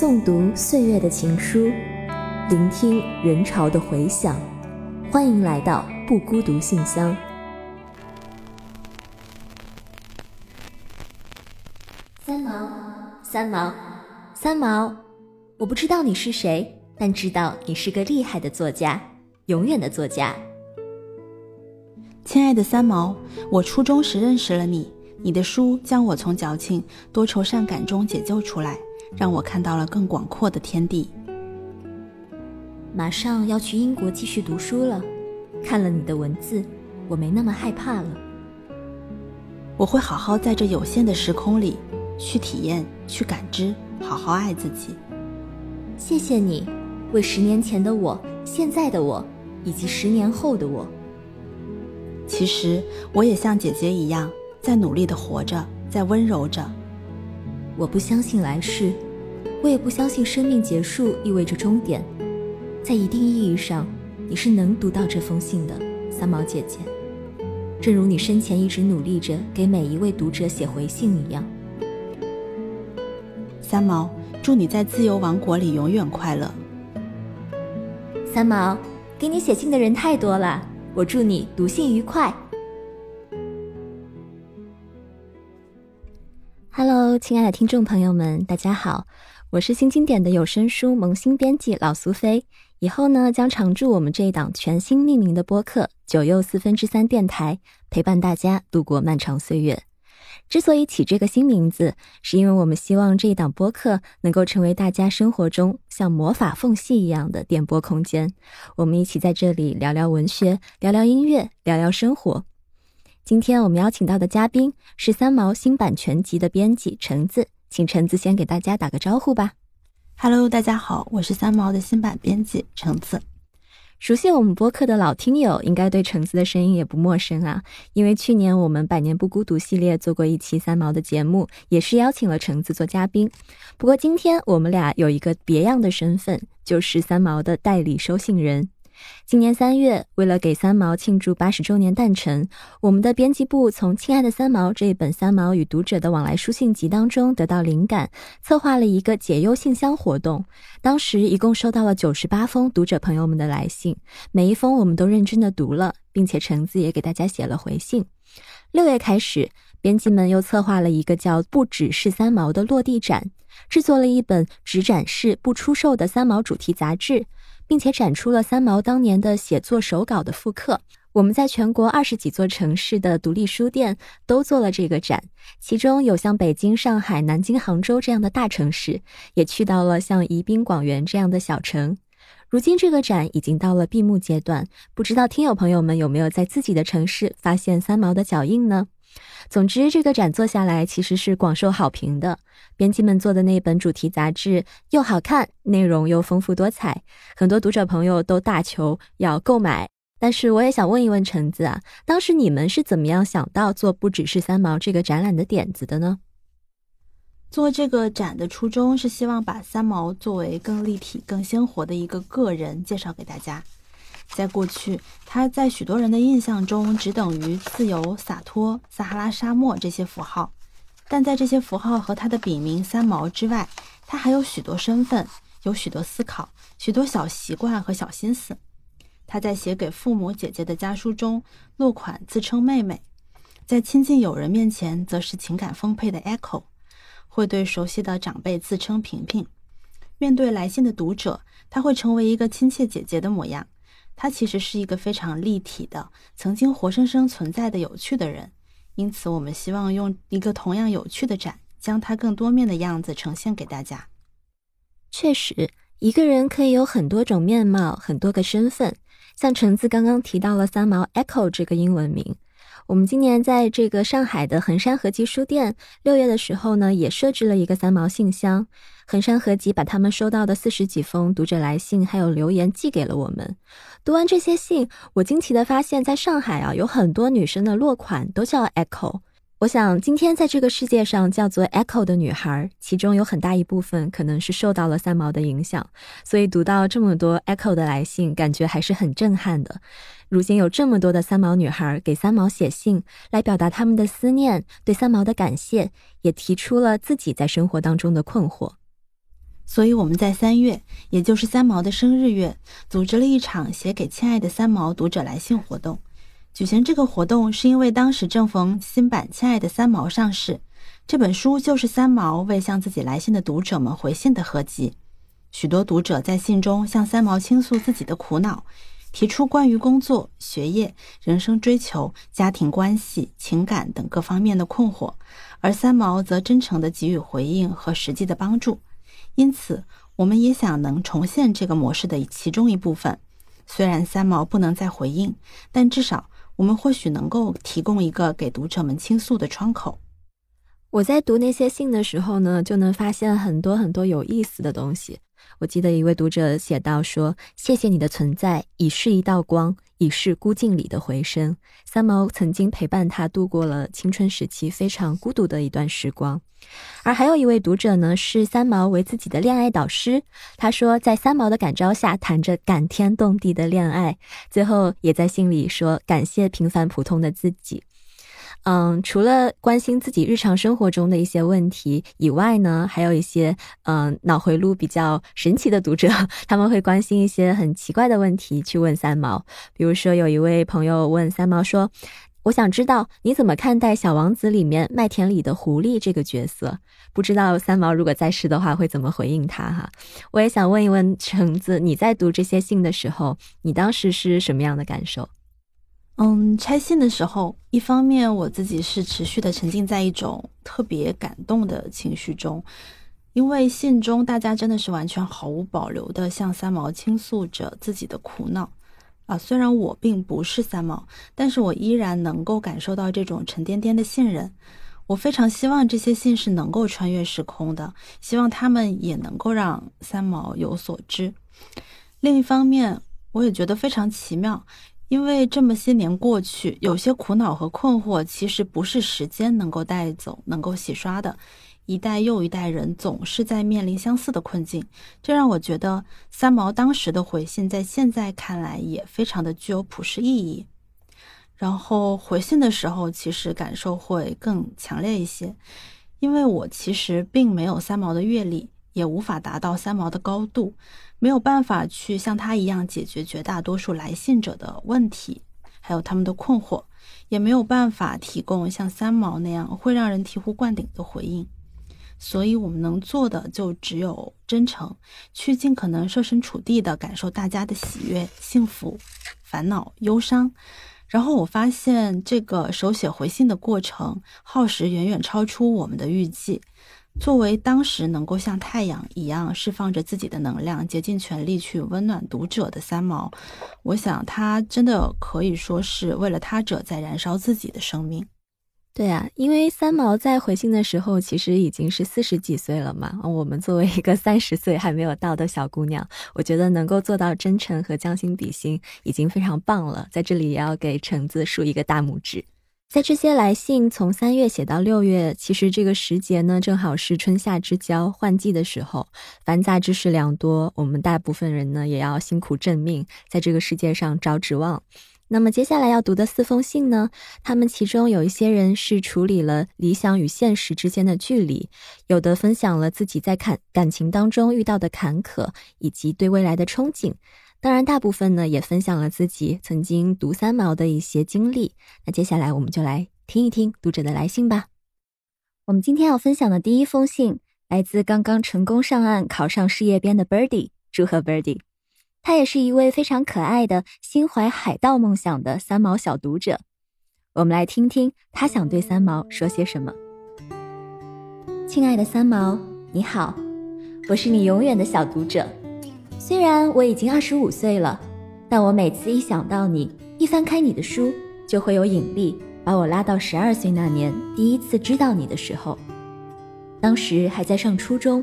诵读岁月的情书，聆听人潮的回响。欢迎来到不孤独信箱。三毛，三毛，三毛，我不知道你是谁，但知道你是个厉害的作家，永远的作家。亲爱的三毛，我初中时认识了你，你的书将我从矫情、多愁善感中解救出来。让我看到了更广阔的天地。马上要去英国继续读书了，看了你的文字，我没那么害怕了。我会好好在这有限的时空里，去体验，去感知，好好爱自己。谢谢你，为十年前的我、现在的我，以及十年后的我。其实我也像姐姐一样，在努力的活着，在温柔着。我不相信来世，我也不相信生命结束意味着终点。在一定意义上，你是能读到这封信的，三毛姐姐。正如你生前一直努力着给每一位读者写回信一样。三毛，祝你在自由王国里永远快乐。三毛，给你写信的人太多了，我祝你读信愉快。Hello，亲爱的听众朋友们，大家好，我是新经典的有声书萌新编辑老苏菲。以后呢，将常驻我们这一档全新命名的播客“九又四分之三电台”，陪伴大家度过漫长岁月。之所以起这个新名字，是因为我们希望这一档播客能够成为大家生活中像魔法缝隙一样的电波空间。我们一起在这里聊聊文学，聊聊音乐，聊聊生活。今天我们邀请到的嘉宾是三毛新版全集的编辑橙子，请橙子先给大家打个招呼吧。Hello，大家好，我是三毛的新版编辑橙子。熟悉我们播客的老听友应该对橙子的声音也不陌生啊，因为去年我们百年不孤独系列做过一期三毛的节目，也是邀请了橙子做嘉宾。不过今天我们俩有一个别样的身份，就是三毛的代理收信人。今年三月，为了给三毛庆祝八十周年诞辰，我们的编辑部从《亲爱的三毛》这一本三毛与读者的往来书信集当中得到灵感，策划了一个解忧信箱活动。当时一共收到了九十八封读者朋友们的来信，每一封我们都认真的读了，并且橙子也给大家写了回信。六月开始，编辑们又策划了一个叫“不只是三毛”的落地展，制作了一本只展示不出售的三毛主题杂志。并且展出了三毛当年的写作手稿的复刻。我们在全国二十几座城市的独立书店都做了这个展，其中有像北京、上海、南京、杭州这样的大城市，也去到了像宜宾、广元这样的小城。如今这个展已经到了闭幕阶段，不知道听友朋友们有没有在自己的城市发现三毛的脚印呢？总之，这个展做下来其实是广受好评的。编辑们做的那本主题杂志又好看，内容又丰富多彩，很多读者朋友都大求要购买。但是，我也想问一问橙子啊，当时你们是怎么样想到做不只是三毛这个展览的点子的呢？做这个展的初衷是希望把三毛作为更立体、更鲜活的一个个人介绍给大家。在过去，他在许多人的印象中只等于自由、洒脱、撒哈拉沙漠这些符号，但在这些符号和他的笔名“三毛”之外，他还有许多身份，有许多思考，许多小习惯和小心思。他在写给父母、姐姐的家书中落款自称“妹妹”，在亲近友人面前则是情感丰沛的 Echo，会对熟悉的长辈自称“平平”。面对来信的读者，他会成为一个亲切姐姐的模样。他其实是一个非常立体的、曾经活生生存在的有趣的人，因此我们希望用一个同样有趣的展，将他更多面的样子呈现给大家。确实，一个人可以有很多种面貌，很多个身份。像橙子刚刚提到了三毛 Echo 这个英文名。我们今年在这个上海的衡山合集书店，六月的时候呢，也设置了一个三毛信箱。衡山合集把他们收到的四十几封读者来信还有留言寄给了我们。读完这些信，我惊奇的发现，在上海啊，有很多女生的落款都叫 Echo。我想，今天在这个世界上叫做 Echo 的女孩，其中有很大一部分可能是受到了三毛的影响。所以读到这么多 Echo 的来信，感觉还是很震撼的。如今有这么多的三毛女孩给三毛写信，来表达他们的思念、对三毛的感谢，也提出了自己在生活当中的困惑。所以我们在三月，也就是三毛的生日月，组织了一场写给亲爱的三毛读者来信活动。举行这个活动是因为当时正逢新版《亲爱的三毛》上市，这本书就是三毛为向自己来信的读者们回信的合集。许多读者在信中向三毛倾诉自己的苦恼，提出关于工作、学业、人生追求、家庭关系、情感等各方面的困惑，而三毛则真诚地给予回应和实际的帮助。因此，我们也想能重现这个模式的其中一部分。虽然三毛不能再回应，但至少我们或许能够提供一个给读者们倾诉的窗口。我在读那些信的时候呢，就能发现很多很多有意思的东西。我记得一位读者写道说：“谢谢你的存在，已是一道光，已是孤静里的回声。”三毛曾经陪伴他度过了青春时期非常孤独的一段时光。而还有一位读者呢，是三毛为自己的恋爱导师。他说，在三毛的感召下，谈着感天动地的恋爱，最后也在信里说感谢平凡普通的自己。嗯，除了关心自己日常生活中的一些问题以外呢，还有一些嗯脑回路比较神奇的读者，他们会关心一些很奇怪的问题去问三毛。比如说，有一位朋友问三毛说：“我想知道你怎么看待《小王子》里面麦田里的狐狸这个角色？不知道三毛如果在世的话会怎么回应他？”哈，我也想问一问橙子，你在读这些信的时候，你当时是什么样的感受？嗯，拆信的时候，一方面我自己是持续的沉浸在一种特别感动的情绪中，因为信中大家真的是完全毫无保留的向三毛倾诉着自己的苦恼啊。虽然我并不是三毛，但是我依然能够感受到这种沉甸甸的信任。我非常希望这些信是能够穿越时空的，希望他们也能够让三毛有所知。另一方面，我也觉得非常奇妙。因为这么些年过去，有些苦恼和困惑其实不是时间能够带走、能够洗刷的。一代又一代人总是在面临相似的困境，这让我觉得三毛当时的回信在现在看来也非常的具有普世意义。然后回信的时候，其实感受会更强烈一些，因为我其实并没有三毛的阅历，也无法达到三毛的高度。没有办法去像他一样解决绝大多数来信者的问题，还有他们的困惑，也没有办法提供像三毛那样会让人醍醐灌顶的回应。所以，我们能做的就只有真诚，去尽可能设身处地的感受大家的喜悦、幸福、烦恼、忧伤。然后，我发现这个手写回信的过程耗时远远超出我们的预计。作为当时能够像太阳一样释放着自己的能量，竭尽全力去温暖读者的三毛，我想他真的可以说是为了他者在燃烧自己的生命。对啊，因为三毛在回信的时候其实已经是四十几岁了嘛。我们作为一个三十岁还没有到的小姑娘，我觉得能够做到真诚和将心比心已经非常棒了。在这里也要给橙子竖一个大拇指。在这些来信从三月写到六月，其实这个时节呢，正好是春夏之交换季的时候，繁杂之事良多。我们大部分人呢，也要辛苦挣命，在这个世界上找指望。那么接下来要读的四封信呢，他们其中有一些人是处理了理想与现实之间的距离，有的分享了自己在感感情当中遇到的坎坷，以及对未来的憧憬。当然，大部分呢也分享了自己曾经读三毛的一些经历。那接下来我们就来听一听读者的来信吧。我们今天要分享的第一封信来自刚刚成功上岸考上事业编的 Birdy，祝贺 Birdy。他也是一位非常可爱的心怀海盗梦想的三毛小读者。我们来听听他想对三毛说些什么。亲爱的三毛，你好，我是你永远的小读者。虽然我已经二十五岁了，但我每次一想到你，一翻开你的书，就会有引力把我拉到十二岁那年第一次知道你的时候。当时还在上初中，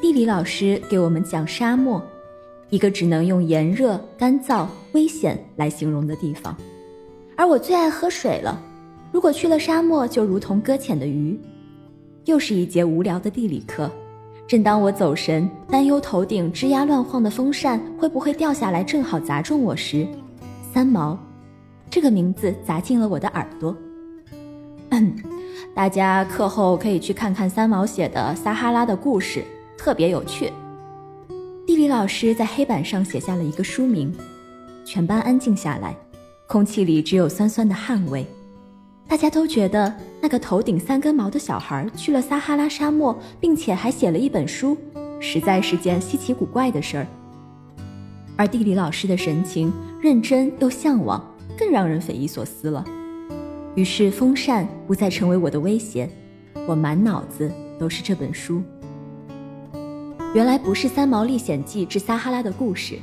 地理老师给我们讲沙漠，一个只能用炎热、干燥、危险来形容的地方。而我最爱喝水了，如果去了沙漠，就如同搁浅的鱼。又是一节无聊的地理课。正当我走神，担忧头顶吱呀乱晃的风扇会不会掉下来，正好砸中我时，三毛，这个名字砸进了我的耳朵。大家课后可以去看看三毛写的《撒哈拉的故事》，特别有趣。地理老师在黑板上写下了一个书名，全班安静下来，空气里只有酸酸的汗味。大家都觉得那个头顶三根毛的小孩去了撒哈拉沙漠，并且还写了一本书，实在是件稀奇古怪的事儿。而地理老师的神情认真又向往，更让人匪夷所思了。于是风扇不再成为我的威胁，我满脑子都是这本书。原来不是《三毛历险记之撒哈拉》的故事，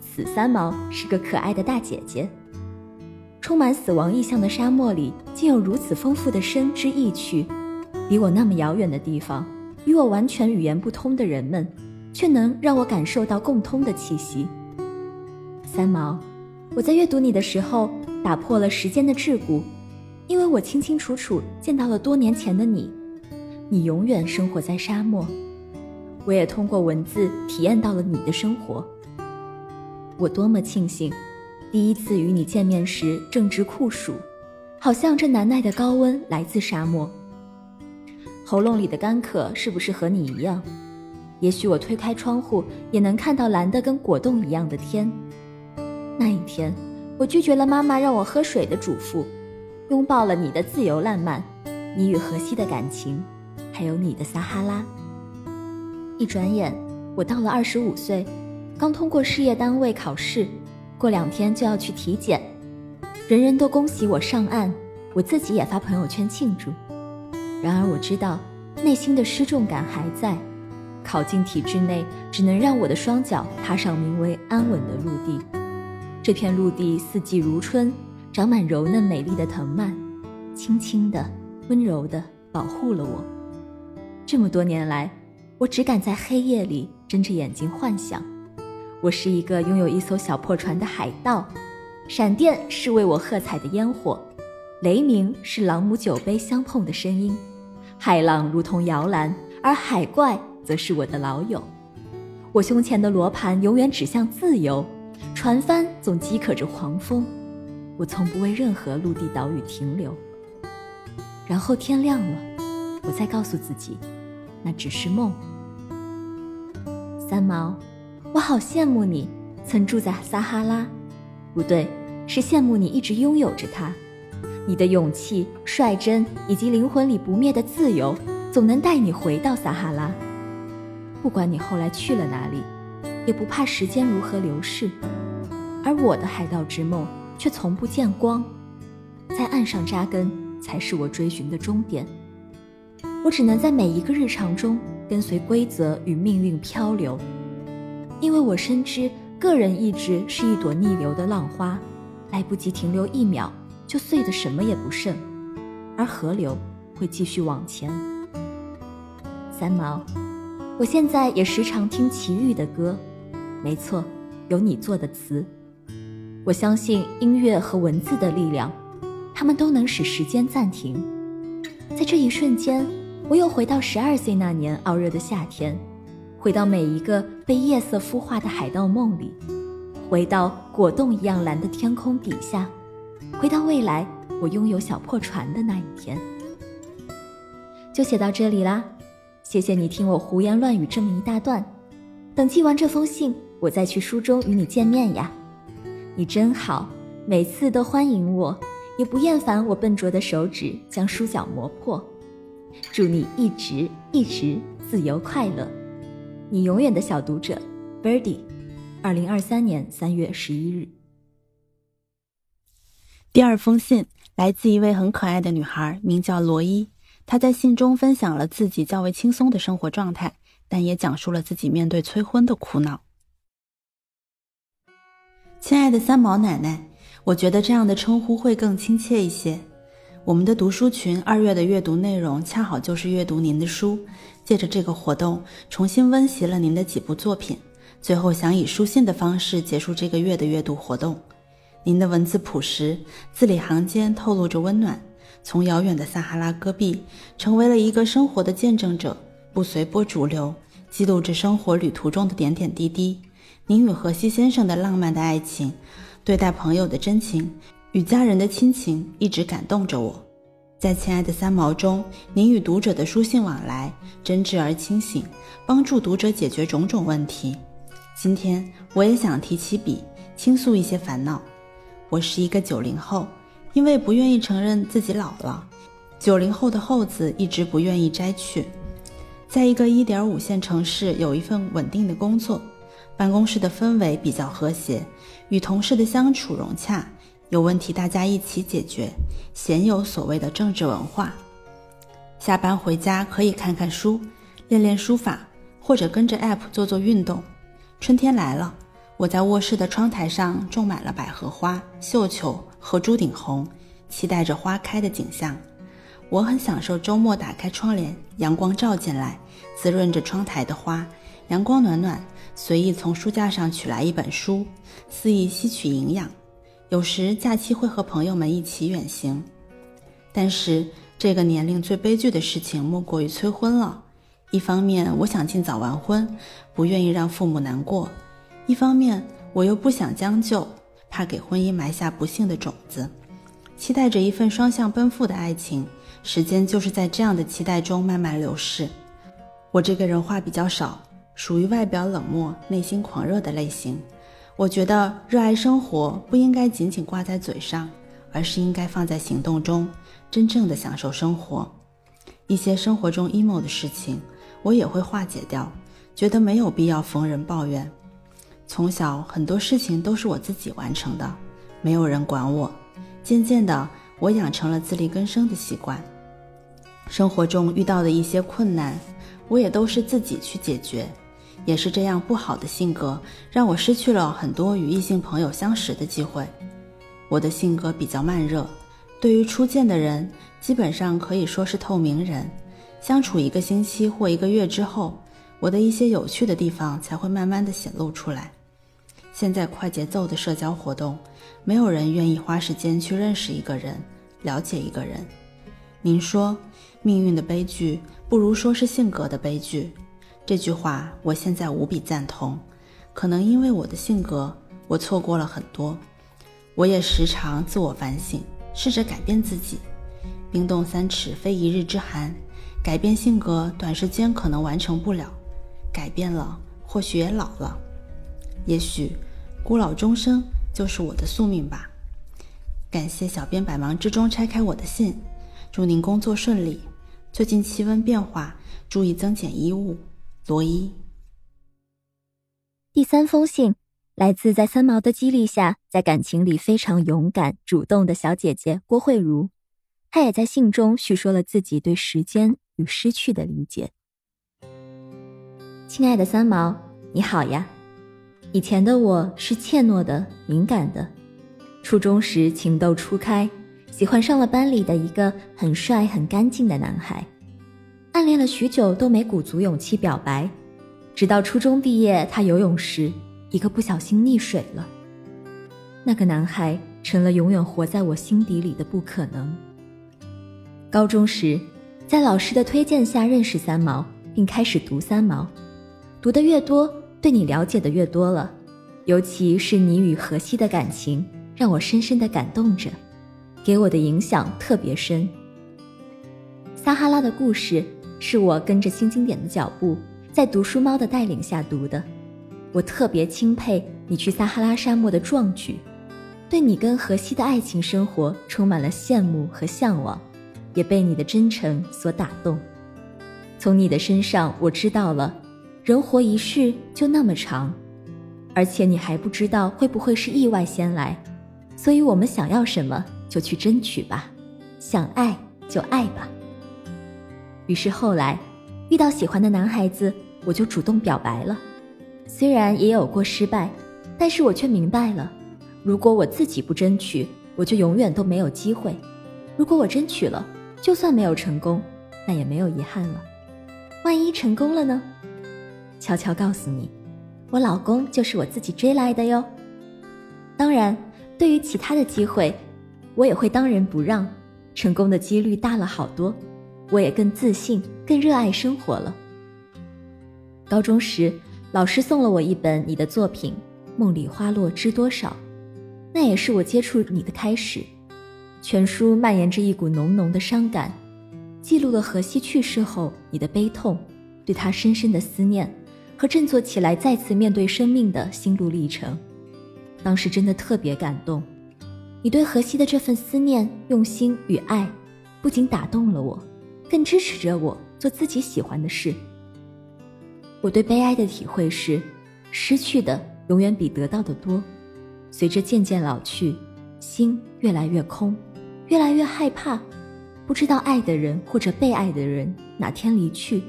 死三毛是个可爱的大姐姐。充满死亡意象的沙漠里，竟有如此丰富的生之意趣。离我那么遥远的地方，与我完全语言不通的人们，却能让我感受到共通的气息。三毛，我在阅读你的时候，打破了时间的桎梏，因为我清清楚楚见到了多年前的你。你永远生活在沙漠，我也通过文字体验到了你的生活。我多么庆幸！第一次与你见面时正值酷暑，好像这难耐的高温来自沙漠。喉咙里的干渴是不是和你一样？也许我推开窗户也能看到蓝得跟果冻一样的天。那一天，我拒绝了妈妈让我喝水的嘱咐，拥抱了你的自由烂漫，你与荷西的感情，还有你的撒哈拉。一转眼，我到了二十五岁，刚通过事业单位考试。过两天就要去体检，人人都恭喜我上岸，我自己也发朋友圈庆祝。然而我知道，内心的失重感还在。考进体制内，只能让我的双脚踏上名为安稳的陆地。这片陆地四季如春，长满柔嫩美丽的藤蔓，轻轻的、温柔的保护了我。这么多年来，我只敢在黑夜里睁着眼睛幻想。我是一个拥有一艘小破船的海盗，闪电是为我喝彩的烟火，雷鸣是朗姆酒杯相碰的声音，海浪如同摇篮，而海怪则是我的老友。我胸前的罗盘永远指向自由，船帆总饥渴着狂风。我从不为任何陆地岛屿停留。然后天亮了，我再告诉自己，那只是梦。三毛。我好羡慕你曾住在撒哈拉，不对，是羡慕你一直拥有着它。你的勇气、率真以及灵魂里不灭的自由，总能带你回到撒哈拉。不管你后来去了哪里，也不怕时间如何流逝。而我的海盗之梦却从不见光，在岸上扎根才是我追寻的终点。我只能在每一个日常中跟随规则与命运漂流。因为我深知，个人意志是一朵逆流的浪花，来不及停留一秒，就碎得什么也不剩，而河流会继续往前。三毛，我现在也时常听齐豫的歌，没错，有你做的词。我相信音乐和文字的力量，它们都能使时间暂停。在这一瞬间，我又回到十二岁那年傲热的夏天。回到每一个被夜色孵化的海盗梦里，回到果冻一样蓝的天空底下，回到未来我拥有小破船的那一天。就写到这里啦，谢谢你听我胡言乱语这么一大段。等寄完这封信，我再去书中与你见面呀。你真好，每次都欢迎我，也不厌烦我笨拙的手指将书角磨破。祝你一直一直自由快乐。你永远的小读者，Birdy，二零二三年三月十一日。第二封信来自一位很可爱的女孩，名叫罗伊。她在信中分享了自己较为轻松的生活状态，但也讲述了自己面对催婚的苦恼。亲爱的三毛奶奶，我觉得这样的称呼会更亲切一些。我们的读书群二月的阅读内容恰好就是阅读您的书。借着这个活动，重新温习了您的几部作品，最后想以书信的方式结束这个月的阅读活动。您的文字朴实，字里行间透露着温暖。从遥远的撒哈拉戈壁，成为了一个生活的见证者，不随波逐流，记录着生活旅途中的点点滴滴。您与荷西先生的浪漫的爱情，对待朋友的真情，与家人的亲情，一直感动着我。在亲爱的三毛中，您与读者的书信往来真挚而清醒，帮助读者解决种种问题。今天我也想提起笔，倾诉一些烦恼。我是一个九零后，因为不愿意承认自己老了，九零后的后字一直不愿意摘去。在一个一点五线城市，有一份稳定的工作，办公室的氛围比较和谐，与同事的相处融洽，有问题大家一起解决，鲜有所谓的政治文化。下班回家可以看看书，练练书法，或者跟着 App 做做运动。春天来了，我在卧室的窗台上种满了百合花、绣球和朱顶红，期待着花开的景象。我很享受周末打开窗帘，阳光照进来，滋润着窗台的花。阳光暖暖，随意从书架上取来一本书，肆意吸取营养。有时假期会和朋友们一起远行，但是这个年龄最悲剧的事情莫过于催婚了。一方面我想尽早完婚，不愿意让父母难过；一方面我又不想将就，怕给婚姻埋下不幸的种子。期待着一份双向奔赴的爱情。时间就是在这样的期待中慢慢流逝。我这个人话比较少，属于外表冷漠、内心狂热的类型。我觉得热爱生活不应该仅仅挂在嘴上，而是应该放在行动中，真正的享受生活。一些生活中 emo 的事情，我也会化解掉，觉得没有必要逢人抱怨。从小很多事情都是我自己完成的，没有人管我。渐渐的，我养成了自力更生的习惯。生活中遇到的一些困难，我也都是自己去解决。也是这样不好的性格，让我失去了很多与异性朋友相识的机会。我的性格比较慢热，对于初见的人，基本上可以说是透明人。相处一个星期或一个月之后，我的一些有趣的地方才会慢慢的显露出来。现在快节奏的社交活动，没有人愿意花时间去认识一个人，了解一个人。您说。命运的悲剧，不如说是性格的悲剧。这句话我现在无比赞同。可能因为我的性格，我错过了很多。我也时常自我反省，试着改变自己。冰冻三尺，非一日之寒。改变性格，短时间可能完成不了。改变了，或许也老了。也许，孤老终生就是我的宿命吧。感谢小编百忙之中拆开我的信，祝您工作顺利。最近气温变化，注意增减衣物。罗伊。第三封信来自在三毛的激励下，在感情里非常勇敢、主动的小姐姐郭慧茹。她也在信中叙说了自己对时间与失去的理解。亲爱的三毛，你好呀。以前的我是怯懦的、敏感的，初中时情窦初开。喜欢上了班里的一个很帅、很干净的男孩，暗恋了许久都没鼓足勇气表白，直到初中毕业，他游泳时一个不小心溺水了。那个男孩成了永远活在我心底里的不可能。高中时，在老师的推荐下认识三毛，并开始读三毛，读的越多，对你了解的越多了，尤其是你与荷西的感情，让我深深的感动着。给我的影响特别深。撒哈拉的故事是我跟着新经典的脚步，在读书猫的带领下读的。我特别钦佩你去撒哈拉沙漠的壮举，对你跟荷西的爱情生活充满了羡慕和向往，也被你的真诚所打动。从你的身上，我知道了，人活一世就那么长，而且你还不知道会不会是意外先来，所以我们想要什么？就去争取吧，想爱就爱吧。于是后来遇到喜欢的男孩子，我就主动表白了。虽然也有过失败，但是我却明白了，如果我自己不争取，我就永远都没有机会；如果我争取了，就算没有成功，那也没有遗憾了。万一成功了呢？悄悄告诉你，我老公就是我自己追来的哟。当然，对于其他的机会。我也会当仁不让，成功的几率大了好多，我也更自信、更热爱生活了。高中时，老师送了我一本你的作品《梦里花落知多少》，那也是我接触你的开始。全书蔓延着一股浓浓的伤感，记录了荷西去世后你的悲痛，对他深深的思念，和振作起来再次面对生命的心路历程。当时真的特别感动，你对荷西的这份思念、用心与爱，不仅打动了我，更支持着我做自己喜欢的事。我对悲哀的体会是，失去的永远比得到的多。随着渐渐老去，心越来越空，越来越害怕，不知道爱的人或者被爱的人哪天离去。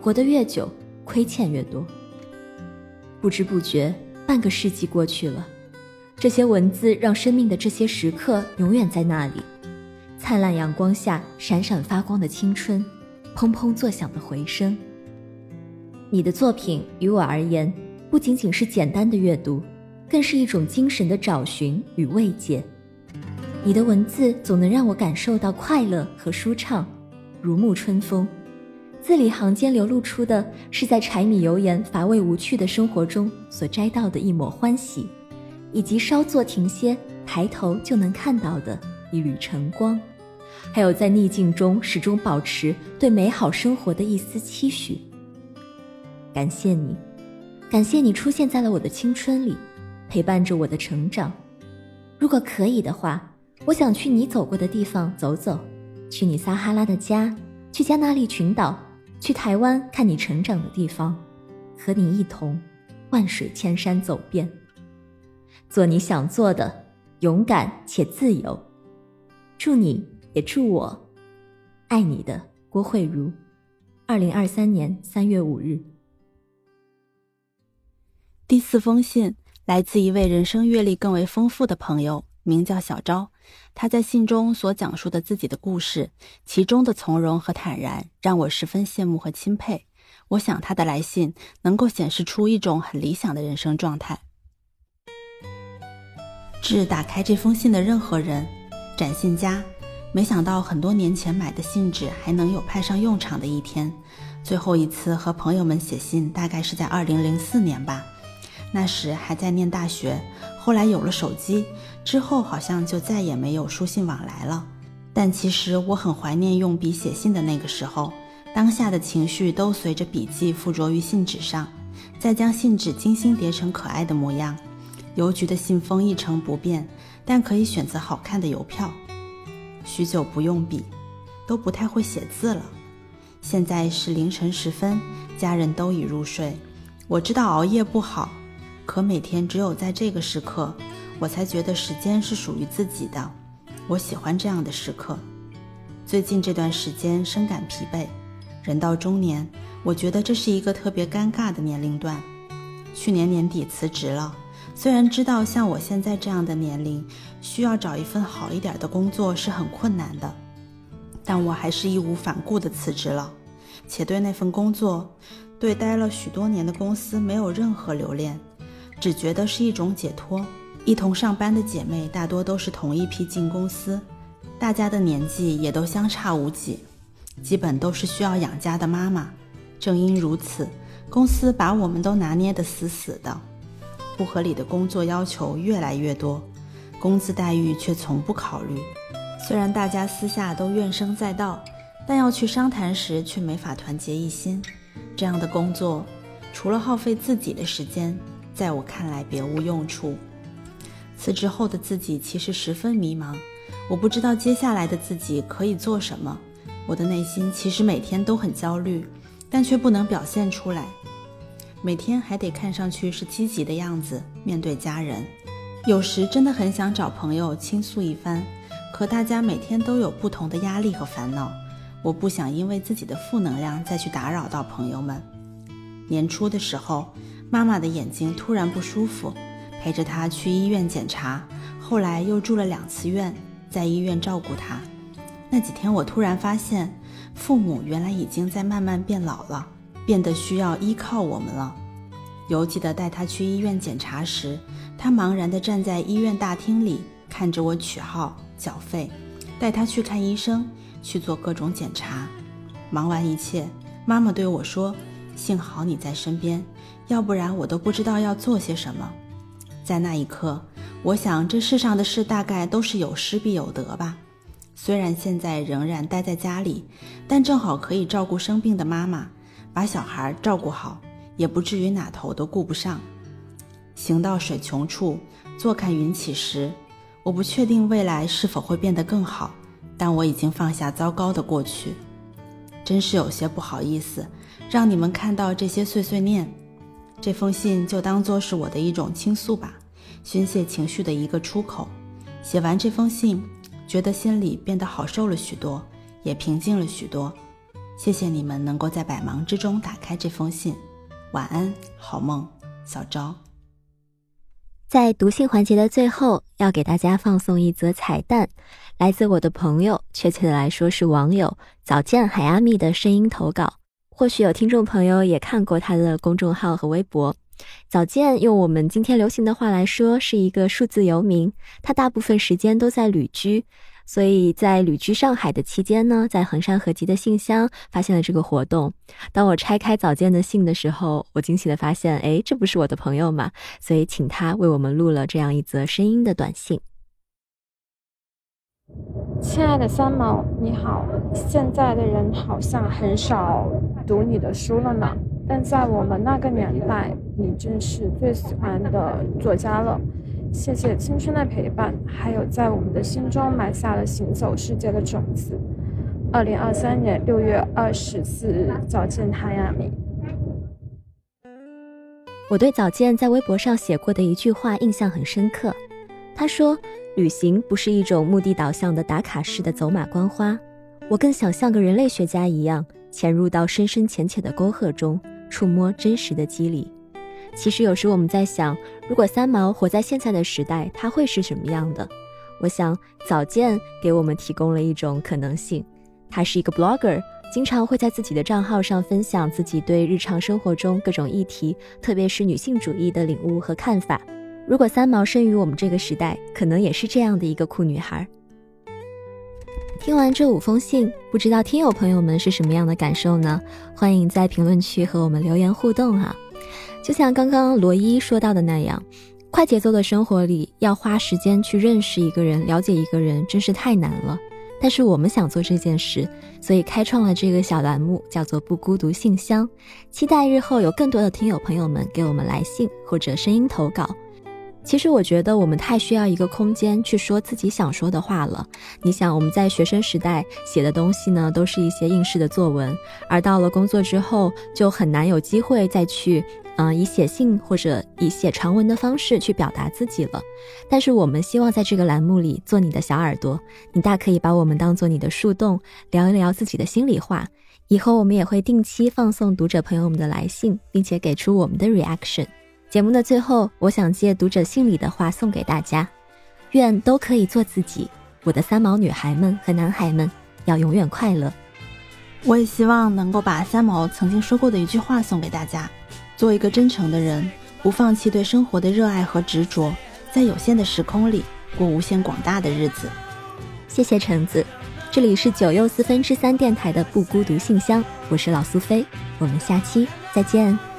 活得越久，亏欠越多。不知不觉。半个世纪过去了，这些文字让生命的这些时刻永远在那里，灿烂阳光下闪闪发光的青春，砰砰作响的回声。你的作品于我而言，不仅仅是简单的阅读，更是一种精神的找寻与慰藉。你的文字总能让我感受到快乐和舒畅，如沐春风。字里行间流露出的是在柴米油盐乏味无趣的生活中所摘到的一抹欢喜，以及稍作停歇，抬头就能看到的一缕晨光，还有在逆境中始终保持对美好生活的一丝期许。感谢你，感谢你出现在了我的青春里，陪伴着我的成长。如果可以的话，我想去你走过的地方走走，去你撒哈拉的家，去加那利群岛。去台湾看你成长的地方，和你一同万水千山走遍，做你想做的，勇敢且自由。祝你也祝我，爱你的郭慧茹，二零二三年三月五日。第四封信来自一位人生阅历更为丰富的朋友，名叫小昭。他在信中所讲述的自己的故事，其中的从容和坦然，让我十分羡慕和钦佩。我想他的来信能够显示出一种很理想的人生状态。致打开这封信的任何人，展信佳。没想到很多年前买的信纸还能有派上用场的一天。最后一次和朋友们写信，大概是在二零零四年吧，那时还在念大学。后来有了手机之后，好像就再也没有书信往来了。但其实我很怀念用笔写信的那个时候，当下的情绪都随着笔记附着于信纸上，再将信纸精心叠成可爱的模样。邮局的信封一成不变，但可以选择好看的邮票。许久不用笔，都不太会写字了。现在是凌晨时分，家人都已入睡。我知道熬夜不好。可每天只有在这个时刻，我才觉得时间是属于自己的。我喜欢这样的时刻。最近这段时间深感疲惫。人到中年，我觉得这是一个特别尴尬的年龄段。去年年底辞职了，虽然知道像我现在这样的年龄，需要找一份好一点的工作是很困难的，但我还是义无反顾地辞职了，且对那份工作，对待了许多年的公司没有任何留恋。只觉得是一种解脱。一同上班的姐妹大多都是同一批进公司，大家的年纪也都相差无几，基本都是需要养家的妈妈。正因如此，公司把我们都拿捏得死死的，不合理的工作要求越来越多，工资待遇却从不考虑。虽然大家私下都怨声载道，但要去商谈时却没法团结一心。这样的工作，除了耗费自己的时间。在我看来，别无用处。辞职后的自己其实十分迷茫，我不知道接下来的自己可以做什么。我的内心其实每天都很焦虑，但却不能表现出来。每天还得看上去是积极的样子，面对家人。有时真的很想找朋友倾诉一番，可大家每天都有不同的压力和烦恼，我不想因为自己的负能量再去打扰到朋友们。年初的时候。妈妈的眼睛突然不舒服，陪着她去医院检查，后来又住了两次院，在医院照顾她。那几天，我突然发现，父母原来已经在慢慢变老了，变得需要依靠我们了。犹记得带她去医院检查时，她茫然地站在医院大厅里，看着我取号、缴费，带她去看医生，去做各种检查。忙完一切，妈妈对我说：“幸好你在身边。”要不然我都不知道要做些什么。在那一刻，我想这世上的事大概都是有失必有得吧。虽然现在仍然待在家里，但正好可以照顾生病的妈妈，把小孩照顾好，也不至于哪头都顾不上。行到水穷处，坐看云起时。我不确定未来是否会变得更好，但我已经放下糟糕的过去。真是有些不好意思，让你们看到这些碎碎念。这封信就当做是我的一种倾诉吧，宣泄情绪的一个出口。写完这封信，觉得心里变得好受了许多，也平静了许多。谢谢你们能够在百忙之中打开这封信。晚安，好梦，小昭。在读信环节的最后，要给大家放送一则彩蛋，来自我的朋友，确切的来说是网友早见海阿密的声音投稿。或许有听众朋友也看过他的公众号和微博。早见用我们今天流行的话来说，是一个数字游民，他大部分时间都在旅居。所以在旅居上海的期间呢，在衡山合集的信箱发现了这个活动。当我拆开早见的信的时候，我惊喜的发现，哎，这不是我的朋友吗？所以请他为我们录了这样一则声音的短信。亲爱的三毛，你好。现在的人好像很少读你的书了呢，但在我们那个年代，你正是最喜欢的作家了。谢谢青春的陪伴，还有在我们的心中埋下了行走世界的种子。二零二三年六月二十四日，早见哈亚米。我对早见在微博上写过的一句话印象很深刻。他说：“旅行不是一种目的导向的打卡式的走马观花，我更想像个人类学家一样，潜入到深深浅浅的沟壑中，触摸真实的肌理。”其实有时我们在想，如果三毛活在现在的时代，他会是什么样的？我想早见给我们提供了一种可能性。他是一个 blogger，经常会在自己的账号上分享自己对日常生活中各种议题，特别是女性主义的领悟和看法。如果三毛生于我们这个时代，可能也是这样的一个酷女孩。听完这五封信，不知道听友朋友们是什么样的感受呢？欢迎在评论区和我们留言互动哈。就像刚刚罗伊说到的那样，快节奏的生活里，要花时间去认识一个人、了解一个人，真是太难了。但是我们想做这件事，所以开创了这个小栏目，叫做“不孤独信箱”。期待日后有更多的听友朋友们给我们来信或者声音投稿。其实我觉得我们太需要一个空间去说自己想说的话了。你想，我们在学生时代写的东西呢，都是一些应试的作文，而到了工作之后，就很难有机会再去。嗯，以写信或者以写长文的方式去表达自己了。但是我们希望在这个栏目里做你的小耳朵，你大可以把我们当做你的树洞，聊一聊自己的心里话。以后我们也会定期放送读者朋友们的来信，并且给出我们的 reaction。节目的最后，我想借读者信里的话送给大家：愿都可以做自己，我的三毛女孩们和男孩们要永远快乐。我也希望能够把三毛曾经说过的一句话送给大家。做一个真诚的人，不放弃对生活的热爱和执着，在有限的时空里过无限广大的日子。谢谢橙子，这里是九又四分之三电台的不孤独信箱，我是老苏菲，我们下期再见。